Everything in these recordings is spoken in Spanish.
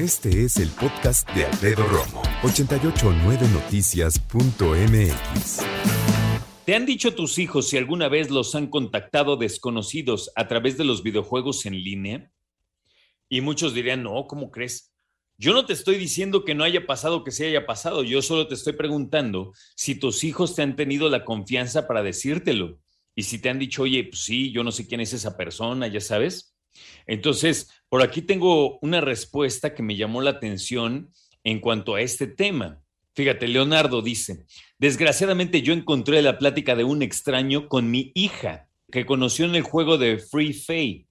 Este es el podcast de Alfredo Romo, 889noticias.mx. ¿Te han dicho tus hijos si alguna vez los han contactado desconocidos a través de los videojuegos en línea? Y muchos dirían, no, ¿cómo crees? Yo no te estoy diciendo que no haya pasado que se haya pasado, yo solo te estoy preguntando si tus hijos te han tenido la confianza para decírtelo. Y si te han dicho, oye, pues sí, yo no sé quién es esa persona, ya sabes. Entonces, por aquí tengo una respuesta que me llamó la atención en cuanto a este tema. Fíjate, Leonardo dice, desgraciadamente yo encontré la plática de un extraño con mi hija que conoció en el juego de Free Fay.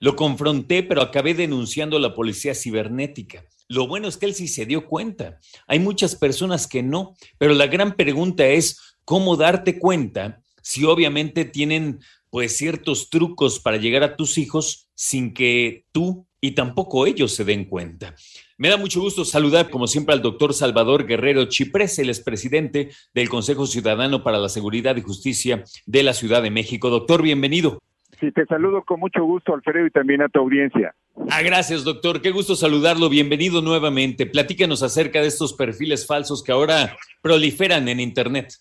Lo confronté, pero acabé denunciando a la policía cibernética. Lo bueno es que él sí se dio cuenta. Hay muchas personas que no, pero la gran pregunta es cómo darte cuenta si obviamente tienen pues ciertos trucos para llegar a tus hijos sin que tú y tampoco ellos se den cuenta. Me da mucho gusto saludar, como siempre, al doctor Salvador Guerrero Chiprés, el expresidente del Consejo Ciudadano para la Seguridad y Justicia de la Ciudad de México. Doctor, bienvenido. Sí, te saludo con mucho gusto, Alfredo, y también a tu audiencia. Ah, gracias, doctor. Qué gusto saludarlo. Bienvenido nuevamente. Platícanos acerca de estos perfiles falsos que ahora proliferan en Internet.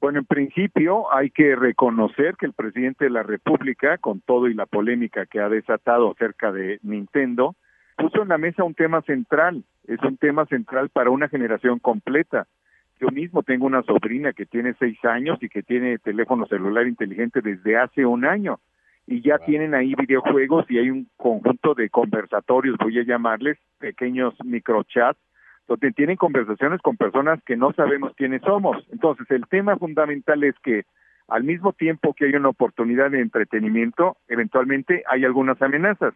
Bueno, en principio hay que reconocer que el presidente de la República, con todo y la polémica que ha desatado acerca de Nintendo, puso en la mesa un tema central. Es un tema central para una generación completa. Yo mismo tengo una sobrina que tiene seis años y que tiene teléfono celular inteligente desde hace un año. Y ya tienen ahí videojuegos y hay un conjunto de conversatorios, voy a llamarles, pequeños microchats, donde tienen conversaciones con personas que no sabemos quiénes somos. Entonces, el tema fundamental es que al mismo tiempo que hay una oportunidad de entretenimiento, eventualmente hay algunas amenazas.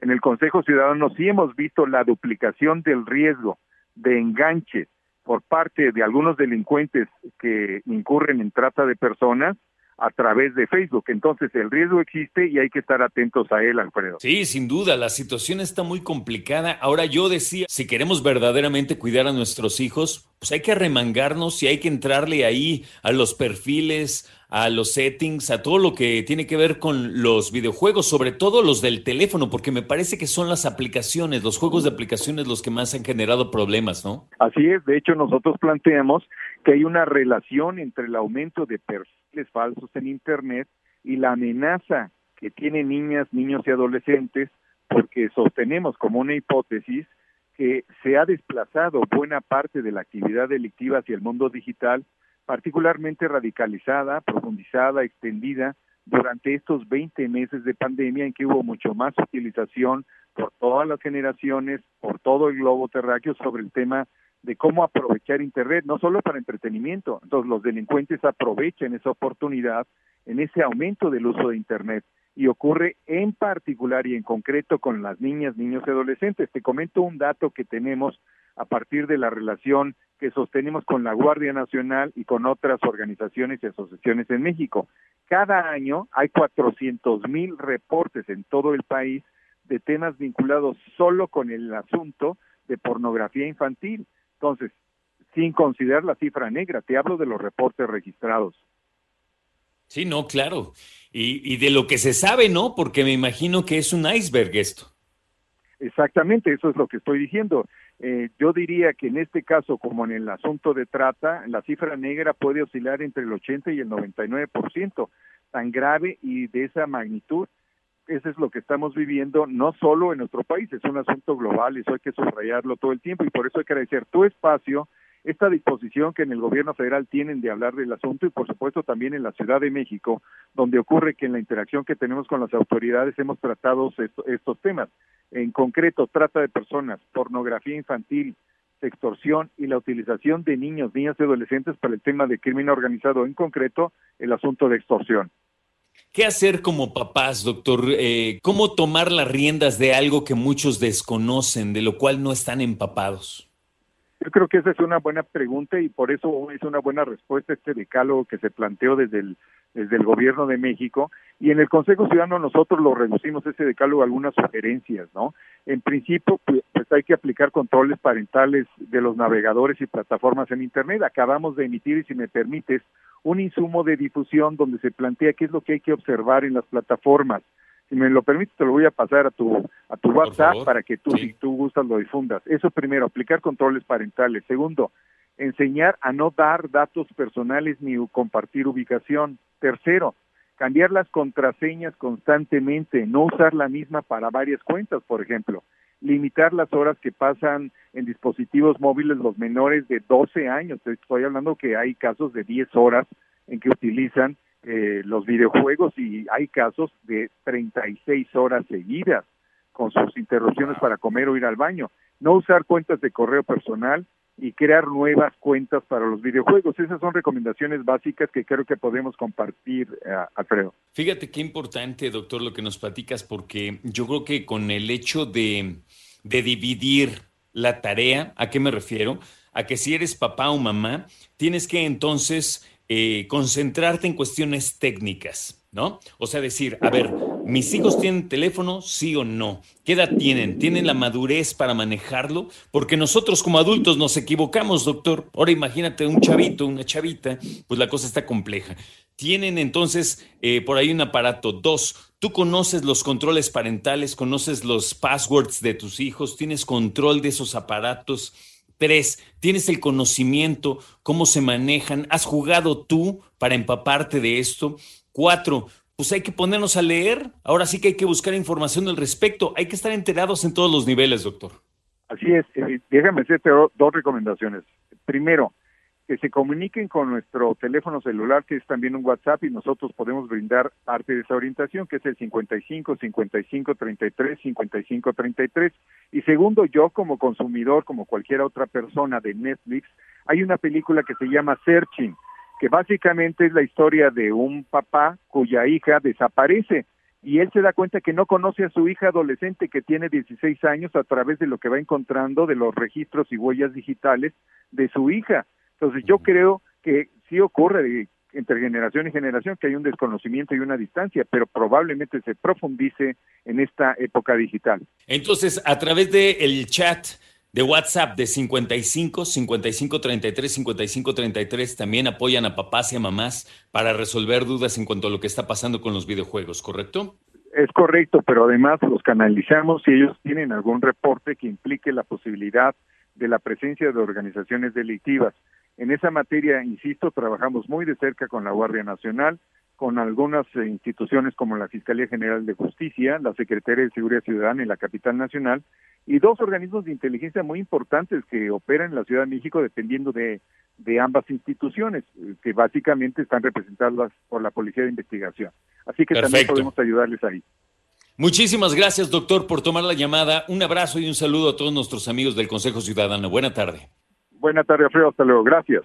En el Consejo Ciudadano sí hemos visto la duplicación del riesgo de enganche por parte de algunos delincuentes que incurren en trata de personas a través de Facebook. Entonces el riesgo existe y hay que estar atentos a él, Alfredo. Sí, sin duda, la situación está muy complicada. Ahora yo decía, si queremos verdaderamente cuidar a nuestros hijos, pues hay que remangarnos y hay que entrarle ahí a los perfiles, a los settings, a todo lo que tiene que ver con los videojuegos, sobre todo los del teléfono, porque me parece que son las aplicaciones, los juegos de aplicaciones los que más han generado problemas, ¿no? Así es, de hecho nosotros planteamos que hay una relación entre el aumento de perfiles falsos en Internet y la amenaza que tienen niñas, niños y adolescentes, porque sostenemos como una hipótesis que se ha desplazado buena parte de la actividad delictiva hacia el mundo digital, particularmente radicalizada, profundizada, extendida durante estos 20 meses de pandemia en que hubo mucho más utilización por todas las generaciones, por todo el globo terráqueo sobre el tema de cómo aprovechar Internet, no solo para entretenimiento. Entonces los delincuentes aprovechan esa oportunidad en ese aumento del uso de Internet y ocurre en particular y en concreto con las niñas, niños y adolescentes. Te comento un dato que tenemos a partir de la relación que sostenemos con la Guardia Nacional y con otras organizaciones y asociaciones en México. Cada año hay 400 mil reportes en todo el país de temas vinculados solo con el asunto de pornografía infantil. Entonces, sin considerar la cifra negra, te hablo de los reportes registrados. Sí, no, claro. Y, y de lo que se sabe, ¿no? Porque me imagino que es un iceberg esto. Exactamente, eso es lo que estoy diciendo. Eh, yo diría que en este caso, como en el asunto de trata, la cifra negra puede oscilar entre el 80 y el 99%, tan grave y de esa magnitud. Eso es lo que estamos viviendo, no solo en nuestro país, es un asunto global eso hay que subrayarlo todo el tiempo y por eso hay que agradecer tu espacio esta disposición que en el gobierno federal tienen de hablar del asunto y por supuesto también en la Ciudad de México, donde ocurre que en la interacción que tenemos con las autoridades hemos tratado estos temas. En concreto, trata de personas, pornografía infantil, extorsión y la utilización de niños, niñas y adolescentes para el tema de crimen organizado, en concreto el asunto de extorsión. ¿Qué hacer como papás, doctor? Eh, ¿Cómo tomar las riendas de algo que muchos desconocen, de lo cual no están empapados? Yo creo que esa es una buena pregunta y por eso es una buena respuesta este decálogo que se planteó desde el, desde el gobierno de México y en el Consejo Ciudadano nosotros lo reducimos ese decálogo a algunas sugerencias, ¿no? En principio, pues, hay que aplicar controles parentales de los navegadores y plataformas en Internet. Acabamos de emitir, y si me permites, un insumo de difusión donde se plantea qué es lo que hay que observar en las plataformas Si me lo permites, te lo voy a pasar a tu, a tu WhatsApp para que tú, si tú gustas, lo difundas. Eso primero, aplicar controles parentales. Segundo, enseñar a no dar datos personales ni compartir ubicación. Tercero, cambiar las contraseñas constantemente, no usar la misma para varias cuentas, por ejemplo. Limitar las horas que pasan en dispositivos móviles los menores de 12 años. Estoy hablando que hay casos de 10 horas en que utilizan eh, los videojuegos y hay casos de 36 horas seguidas con sus interrupciones para comer o ir al baño. No usar cuentas de correo personal y crear nuevas cuentas para los videojuegos. Esas son recomendaciones básicas que creo que podemos compartir, eh, Alfredo. Fíjate qué importante, doctor, lo que nos platicas, porque yo creo que con el hecho de, de dividir la tarea, ¿a qué me refiero? A que si eres papá o mamá, tienes que entonces eh, concentrarte en cuestiones técnicas, ¿no? O sea, decir, a ver, ¿mis hijos tienen teléfono, sí o no? ¿Qué edad tienen? ¿Tienen la madurez para manejarlo? Porque nosotros como adultos nos equivocamos, doctor. Ahora imagínate un chavito, una chavita, pues la cosa está compleja. Tienen entonces eh, por ahí un aparato. Dos, tú conoces los controles parentales, conoces los passwords de tus hijos, tienes control de esos aparatos Tres, tienes el conocimiento, cómo se manejan, has jugado tú para empaparte de esto. Cuatro, pues hay que ponernos a leer. Ahora sí que hay que buscar información al respecto. Hay que estar enterados en todos los niveles, doctor. Así es. Eh, déjame hacerte dos recomendaciones. Primero, que se comuniquen con nuestro teléfono celular, que es también un WhatsApp, y nosotros podemos brindar parte de esa orientación, que es el 55 55 33 55 33. Y segundo, yo como consumidor, como cualquier otra persona de Netflix, hay una película que se llama Searching, que básicamente es la historia de un papá cuya hija desaparece y él se da cuenta que no conoce a su hija adolescente que tiene 16 años a través de lo que va encontrando de los registros y huellas digitales de su hija. Entonces yo creo que sí ocurre entre generación y generación que hay un desconocimiento y una distancia, pero probablemente se profundice en esta época digital. Entonces, a través del el chat de WhatsApp de 55 55 33 55 33 también apoyan a papás y a mamás para resolver dudas en cuanto a lo que está pasando con los videojuegos, ¿correcto? Es correcto, pero además los canalizamos si ellos tienen algún reporte que implique la posibilidad de la presencia de organizaciones delictivas. En esa materia, insisto, trabajamos muy de cerca con la Guardia Nacional, con algunas instituciones como la Fiscalía General de Justicia, la Secretaría de Seguridad Ciudadana y la Capital Nacional, y dos organismos de inteligencia muy importantes que operan en la Ciudad de México dependiendo de, de ambas instituciones, que básicamente están representadas por la Policía de Investigación. Así que también podemos ayudarles ahí. Muchísimas gracias, doctor, por tomar la llamada. Un abrazo y un saludo a todos nuestros amigos del Consejo Ciudadano. Buena tarde. Buena tarde, Alfredo. Hasta luego. Gracias.